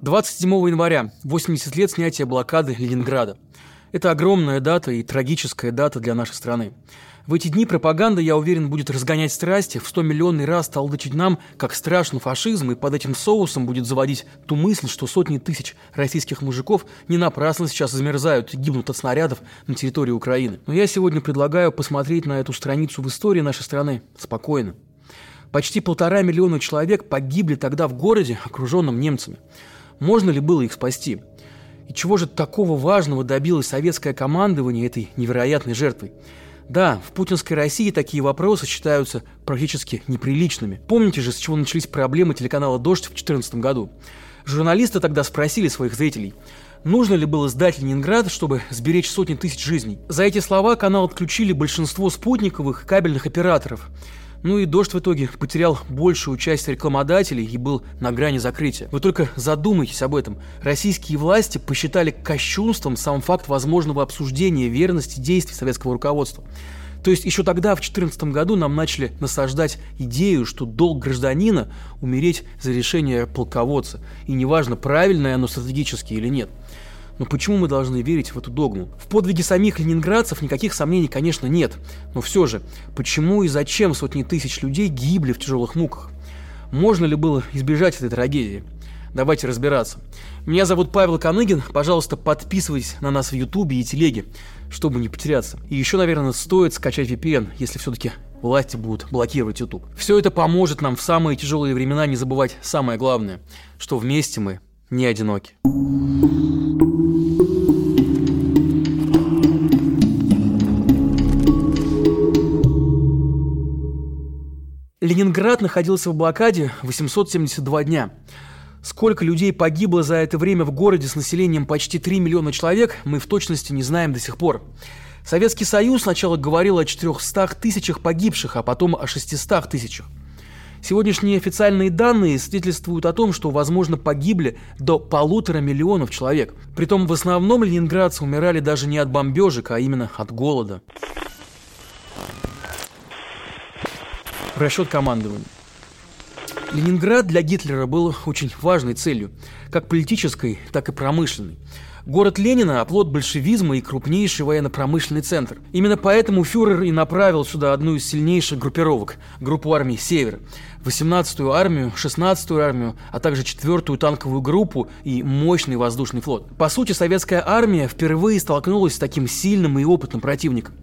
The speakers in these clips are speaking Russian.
27 января, 80 лет снятия блокады Ленинграда. Это огромная дата и трагическая дата для нашей страны. В эти дни пропаганда, я уверен, будет разгонять страсти, в 100 миллионный раз толдычить нам, как страшный фашизм, и под этим соусом будет заводить ту мысль, что сотни тысяч российских мужиков не напрасно сейчас замерзают и гибнут от снарядов на территории Украины. Но я сегодня предлагаю посмотреть на эту страницу в истории нашей страны спокойно. Почти полтора миллиона человек погибли тогда в городе, окруженном немцами. Можно ли было их спасти? И чего же такого важного добилось советское командование этой невероятной жертвой? Да, в путинской России такие вопросы считаются практически неприличными. Помните же, с чего начались проблемы телеканала «Дождь» в 2014 году? Журналисты тогда спросили своих зрителей, нужно ли было сдать Ленинград, чтобы сберечь сотни тысяч жизней. За эти слова канал отключили большинство спутниковых кабельных операторов – ну и «Дождь» в итоге потерял большую часть рекламодателей и был на грани закрытия. Вы только задумайтесь об этом. Российские власти посчитали кощунством сам факт возможного обсуждения верности действий советского руководства. То есть еще тогда, в 2014 году, нам начали насаждать идею, что долг гражданина – умереть за решение полководца. И неважно, правильное оно стратегически или нет – но почему мы должны верить в эту догму? В подвиге самих ленинградцев никаких сомнений, конечно, нет. Но все же, почему и зачем сотни тысяч людей гибли в тяжелых муках? Можно ли было избежать этой трагедии? Давайте разбираться. Меня зовут Павел Коныгин. Пожалуйста, подписывайтесь на нас в Ютубе и Телеге, чтобы не потеряться. И еще, наверное, стоит скачать VPN, если все-таки власти будут блокировать YouTube. Все это поможет нам в самые тяжелые времена не забывать самое главное, что вместе мы не одиноки. Ленинград находился в блокаде 872 дня. Сколько людей погибло за это время в городе с населением почти 3 миллиона человек, мы в точности не знаем до сих пор. Советский Союз сначала говорил о 400 тысячах погибших, а потом о 600 тысячах. Сегодняшние официальные данные свидетельствуют о том, что, возможно, погибли до полутора миллионов человек. Притом в основном ленинградцы умирали даже не от бомбежек, а именно от голода. Расчет командования. Ленинград для Гитлера был очень важной целью, как политической, так и промышленной. Город Ленина – оплот большевизма и крупнейший военно-промышленный центр. Именно поэтому фюрер и направил сюда одну из сильнейших группировок – группу армий «Север», 18-ю армию, 16-ю армию, а также 4-ю танковую группу и мощный воздушный флот. По сути, советская армия впервые столкнулась с таким сильным и опытным противником.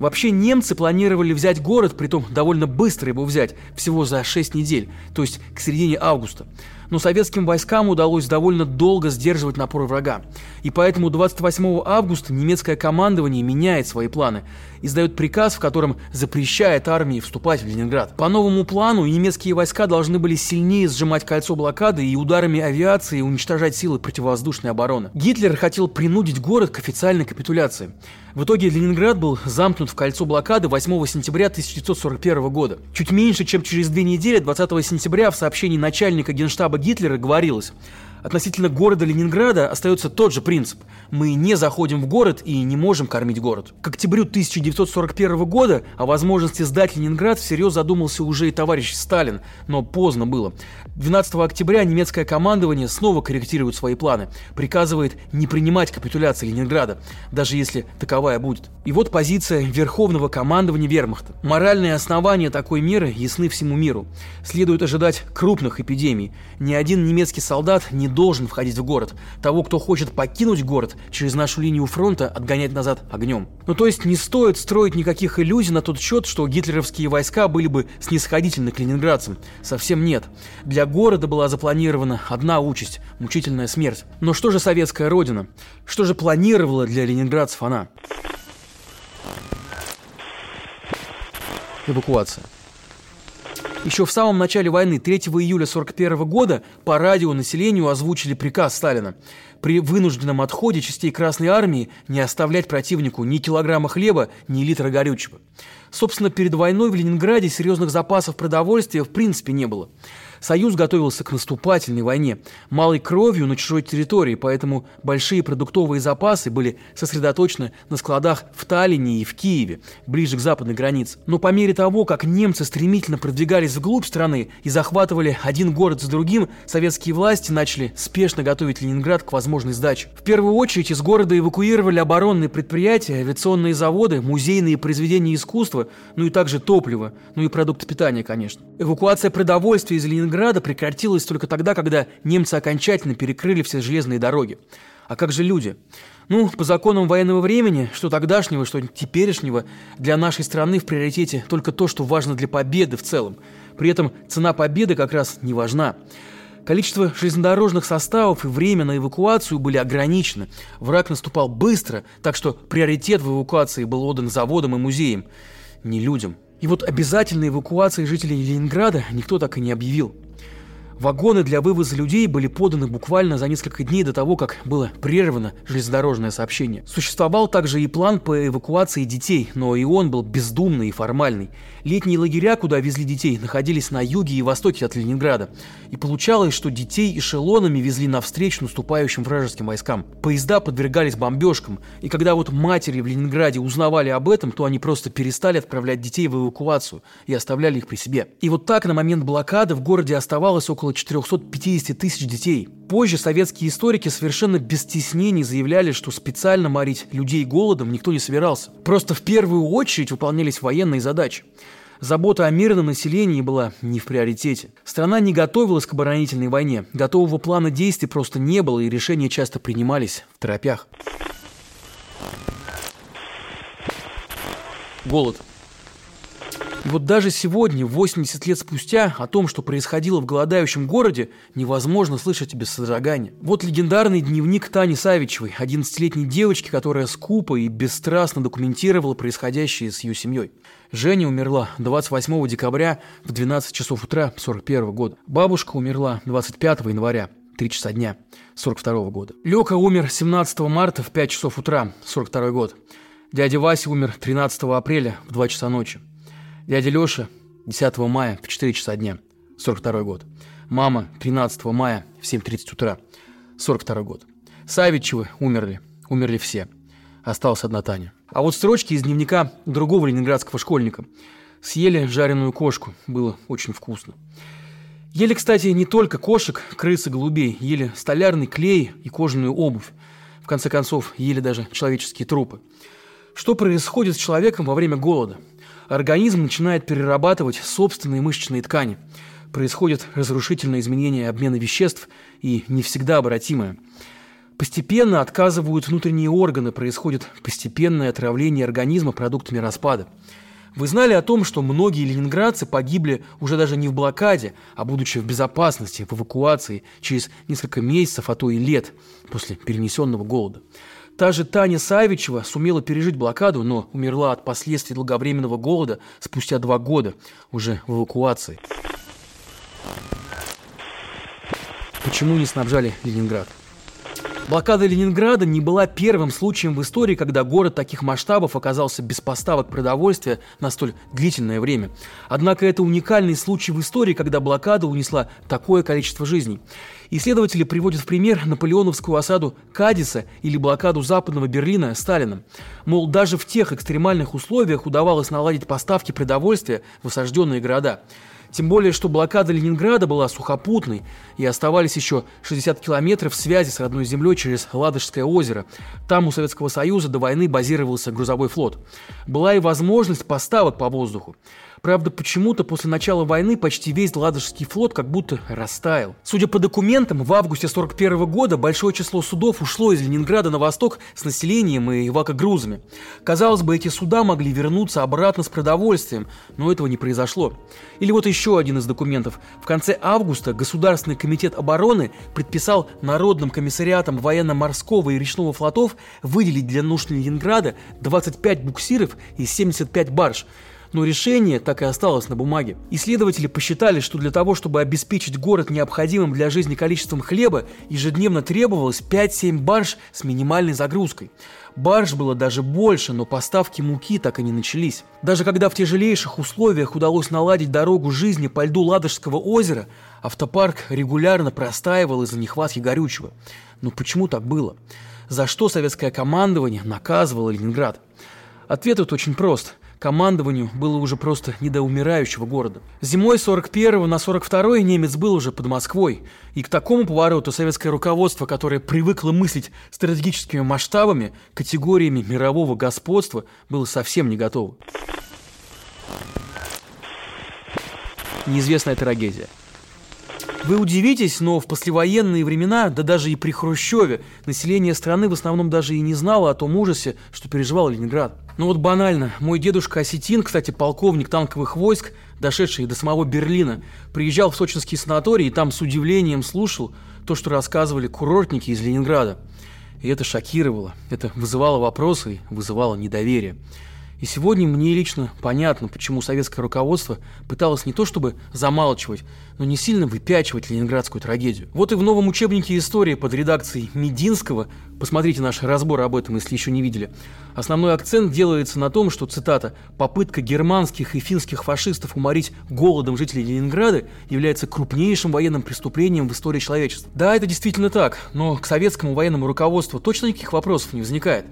Вообще немцы планировали взять город, притом довольно быстро его взять, всего за 6 недель, то есть к середине августа но советским войскам удалось довольно долго сдерживать напор врага. И поэтому 28 августа немецкое командование меняет свои планы, издает приказ, в котором запрещает армии вступать в Ленинград. По новому плану немецкие войска должны были сильнее сжимать кольцо блокады и ударами авиации уничтожать силы противовоздушной обороны. Гитлер хотел принудить город к официальной капитуляции. В итоге Ленинград был замкнут в кольцо блокады 8 сентября 1941 года. Чуть меньше, чем через две недели, 20 сентября, в сообщении начальника генштаба Гитлера говорилось – Относительно города Ленинграда остается тот же принцип. Мы не заходим в город и не можем кормить город. К октябрю 1941 года о возможности сдать Ленинград всерьез задумался уже и товарищ Сталин, но поздно было. 12 октября немецкое командование снова корректирует свои планы, приказывает не принимать капитуляции Ленинграда, даже если таковая будет. И вот позиция Верховного командования Вермахта. Моральные основания такой меры ясны всему миру. Следует ожидать крупных эпидемий. Ни один немецкий солдат не должен входить в город. Того, кто хочет покинуть город, через нашу линию фронта отгонять назад огнем. Ну то есть не стоит строить никаких иллюзий на тот счет, что гитлеровские войска были бы снисходительны к ленинградцам. Совсем нет. Для города была запланирована одна участь – мучительная смерть. Но что же советская родина? Что же планировала для ленинградцев она? Эвакуация. Еще в самом начале войны, 3 июля 1941 года, по радио населению озвучили приказ Сталина при вынужденном отходе частей Красной Армии не оставлять противнику ни килограмма хлеба, ни литра горючего. Собственно, перед войной в Ленинграде серьезных запасов продовольствия в принципе не было. Союз готовился к наступательной войне, малой кровью на чужой территории, поэтому большие продуктовые запасы были сосредоточены на складах в Таллине и в Киеве, ближе к западной границе. Но по мере того, как немцы стремительно продвигались вглубь страны и захватывали один город за другим, советские власти начали спешно готовить Ленинград к возможной сдаче. В первую очередь из города эвакуировали оборонные предприятия, авиационные заводы, музейные произведения искусства, ну и также топливо, ну и продукты питания, конечно. Эвакуация продовольствия из Ленинграда прекратилась только тогда, когда немцы окончательно перекрыли все железные дороги. А как же люди? Ну, по законам военного времени, что тогдашнего, что теперешнего, для нашей страны в приоритете только то, что важно для победы в целом. При этом цена победы как раз не важна. Количество железнодорожных составов и время на эвакуацию были ограничены. Враг наступал быстро, так что приоритет в эвакуации был отдан заводам и музеям, не людям. И вот обязательной эвакуации жителей Ленинграда никто так и не объявил. Вагоны для вывоза людей были поданы буквально за несколько дней до того, как было прервано железнодорожное сообщение. Существовал также и план по эвакуации детей, но и он был бездумный и формальный. Летние лагеря, куда везли детей, находились на юге и востоке от Ленинграда. И получалось, что детей эшелонами везли навстречу наступающим вражеским войскам. Поезда подвергались бомбежкам, и когда вот матери в Ленинграде узнавали об этом, то они просто перестали отправлять детей в эвакуацию и оставляли их при себе. И вот так на момент блокады в городе оставалось около около 450 тысяч детей. Позже советские историки совершенно без стеснений заявляли, что специально морить людей голодом никто не собирался. Просто в первую очередь выполнялись военные задачи. Забота о мирном населении была не в приоритете. Страна не готовилась к оборонительной войне. Готового плана действий просто не было, и решения часто принимались в торопях. Голод. И вот даже сегодня, 80 лет спустя, о том, что происходило в голодающем городе, невозможно слышать без содрогания. Вот легендарный дневник Тани Савичевой, 11-летней девочки, которая скупо и бесстрастно документировала происходящее с ее семьей. Женя умерла 28 декабря в 12 часов утра 41 года. Бабушка умерла 25 января 3 часа дня 42 года. Лёка умер 17 марта в 5 часов утра 42 год. Дядя Вася умер 13 апреля в 2 часа ночи. Дядя Лёша 10 мая в 4 часа дня, 42 год. Мама 13 мая в 7.30 утра, 42 год. Савичевы умерли, умерли все. Осталась одна Таня. А вот строчки из дневника другого ленинградского школьника. Съели жареную кошку, было очень вкусно. Ели, кстати, не только кошек, крыс и голубей, ели столярный клей и кожаную обувь. В конце концов, ели даже человеческие трупы. Что происходит с человеком во время голода? Организм начинает перерабатывать собственные мышечные ткани. Происходит разрушительное изменение обмена веществ и не всегда обратимое. Постепенно отказывают внутренние органы, происходит постепенное отравление организма продуктами распада. Вы знали о том, что многие ленинградцы погибли уже даже не в блокаде, а будучи в безопасности, в эвакуации через несколько месяцев, а то и лет после перенесенного голода. Та же Таня Савичева сумела пережить блокаду, но умерла от последствий долговременного голода спустя два года, уже в эвакуации. Почему не снабжали Ленинград? Блокада Ленинграда не была первым случаем в истории, когда город таких масштабов оказался без поставок продовольствия на столь длительное время. Однако это уникальный случай в истории, когда блокада унесла такое количество жизней. Исследователи приводят в пример наполеоновскую осаду Кадиса или блокаду Западного Берлина Сталином. Мол, даже в тех экстремальных условиях удавалось наладить поставки продовольствия в осажденные города. Тем более, что блокада Ленинграда была сухопутной, и оставались еще 60 километров связи с родной землей через Ладожское озеро. Там у Советского Союза до войны базировался грузовой флот. Была и возможность поставок по воздуху. Правда, почему-то после начала войны почти весь Ладожский флот как будто растаял. Судя по документам, в августе 41 года большое число судов ушло из Ленинграда на восток с населением и эвакогрузами. Казалось бы, эти суда могли вернуться обратно с продовольствием, но этого не произошло. Или вот еще один из документов. В конце августа Государственный комитет обороны предписал Народным комиссариатам военно-морского и речного флотов выделить для нужд Ленинграда 25 буксиров и 75 барж но решение так и осталось на бумаге. Исследователи посчитали, что для того, чтобы обеспечить город необходимым для жизни количеством хлеба, ежедневно требовалось 5-7 барж с минимальной загрузкой. Барж было даже больше, но поставки муки так и не начались. Даже когда в тяжелейших условиях удалось наладить дорогу жизни по льду Ладожского озера, Автопарк регулярно простаивал из-за нехватки горючего. Но почему так было? За что советское командование наказывало Ленинград? Ответ тут очень прост. Командованию было уже просто не до умирающего города. Зимой 41 на 42 немец был уже под Москвой. И к такому повороту советское руководство, которое привыкло мыслить стратегическими масштабами, категориями мирового господства, было совсем не готово. Неизвестная трагедия – вы удивитесь, но в послевоенные времена, да даже и при Хрущеве, население страны в основном даже и не знало о том ужасе, что переживал Ленинград. Ну вот банально, мой дедушка Осетин, кстати, полковник танковых войск, дошедший до самого Берлина, приезжал в сочинский санаторий и там с удивлением слушал то, что рассказывали курортники из Ленинграда. И это шокировало, это вызывало вопросы вызывало недоверие. И сегодня мне лично понятно, почему советское руководство пыталось не то чтобы замалчивать, но не сильно выпячивать ленинградскую трагедию. Вот и в новом учебнике истории под редакцией Мединского, посмотрите наш разбор об этом, если еще не видели, основной акцент делается на том, что, цитата, «попытка германских и финских фашистов уморить голодом жителей Ленинграда является крупнейшим военным преступлением в истории человечества». Да, это действительно так, но к советскому военному руководству точно никаких вопросов не возникает.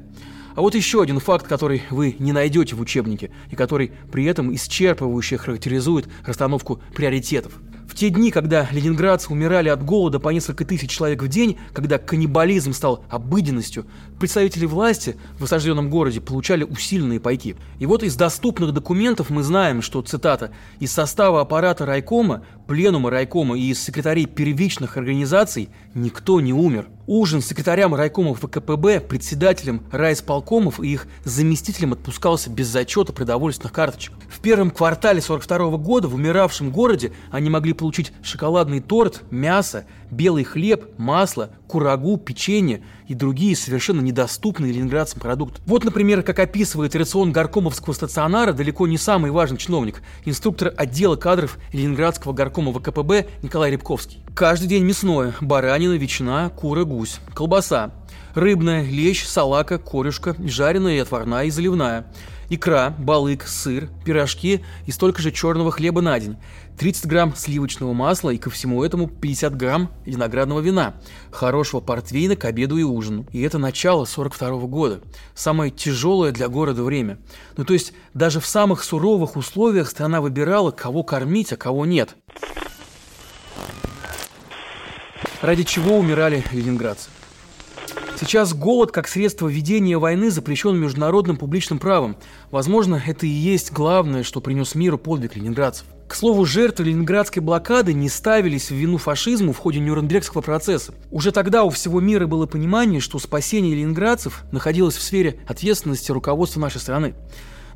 А вот еще один факт, который вы не найдете в учебнике и который при этом исчерпывающе характеризует расстановку приоритетов – в те дни, когда ленинградцы умирали от голода по несколько тысяч человек в день, когда каннибализм стал обыденностью, представители власти в осажденном городе получали усиленные пайки. И вот из доступных документов мы знаем, что, цитата, «из состава аппарата райкома, пленума райкома и из секретарей первичных организаций никто не умер». Ужин секретарям райкомов ВКПБ, председателем райисполкомов и их заместителем отпускался без зачета продовольственных карточек. В первом квартале 42 года в умиравшем городе они могли получить шоколадный торт, мясо, белый хлеб, масло, курагу, печенье и другие совершенно недоступные ленинградцам продукты. Вот, например, как описывает рацион горкомовского стационара далеко не самый важный чиновник, инструктор отдела кадров Ленинградского горкома ВКПБ Николай Рябковский. Каждый день мясное – баранина, ветчина, кура, гусь, колбаса, рыбная, лещ, салака, корюшка, жареная и отварная и заливная – икра, балык, сыр, пирожки и столько же черного хлеба на день, 30 грамм сливочного масла и ко всему этому 50 грамм виноградного вина, хорошего портвейна к обеду и ужину. И это начало 42 -го года, самое тяжелое для города время. Ну то есть даже в самых суровых условиях страна выбирала, кого кормить, а кого нет. Ради чего умирали ленинградцы? Сейчас голод как средство ведения войны запрещен международным публичным правом. Возможно, это и есть главное, что принес миру подвиг ленинградцев. К слову, жертвы ленинградской блокады не ставились в вину фашизму в ходе Нюрнбергского процесса. Уже тогда у всего мира было понимание, что спасение ленинградцев находилось в сфере ответственности руководства нашей страны.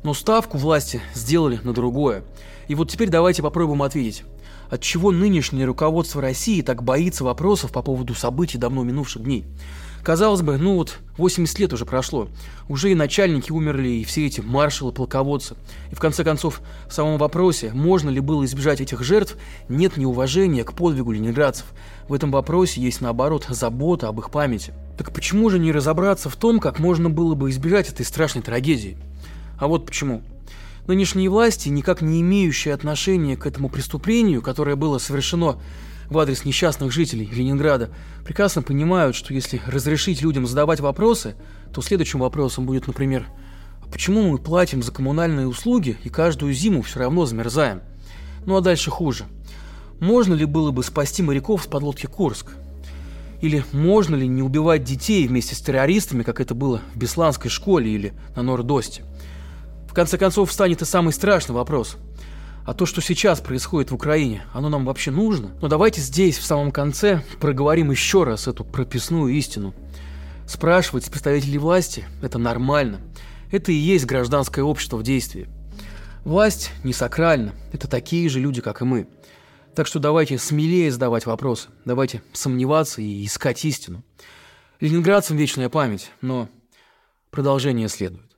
Но ставку власти сделали на другое. И вот теперь давайте попробуем ответить. От чего нынешнее руководство России так боится вопросов по поводу событий давно минувших дней? Казалось бы, ну вот 80 лет уже прошло. Уже и начальники умерли, и все эти маршалы, полководцы. И в конце концов, в самом вопросе, можно ли было избежать этих жертв, нет неуважения к подвигу ленинградцев. В этом вопросе есть, наоборот, забота об их памяти. Так почему же не разобраться в том, как можно было бы избежать этой страшной трагедии? А вот почему. Нынешние власти, никак не имеющие отношения к этому преступлению, которое было совершено в адрес несчастных жителей Ленинграда, прекрасно понимают, что если разрешить людям задавать вопросы, то следующим вопросом будет, например, а почему мы платим за коммунальные услуги и каждую зиму все равно замерзаем? Ну а дальше хуже. Можно ли было бы спасти моряков с подлодки Курск? Или можно ли не убивать детей вместе с террористами, как это было в Бесланской школе или на Нордосте? В конце концов, встанет и самый страшный вопрос – а то, что сейчас происходит в Украине, оно нам вообще нужно? Но давайте здесь, в самом конце, проговорим еще раз эту прописную истину. Спрашивать представителей власти – это нормально. Это и есть гражданское общество в действии. Власть не сакральна, это такие же люди, как и мы. Так что давайте смелее задавать вопросы, давайте сомневаться и искать истину. Ленинградцам вечная память, но продолжение следует.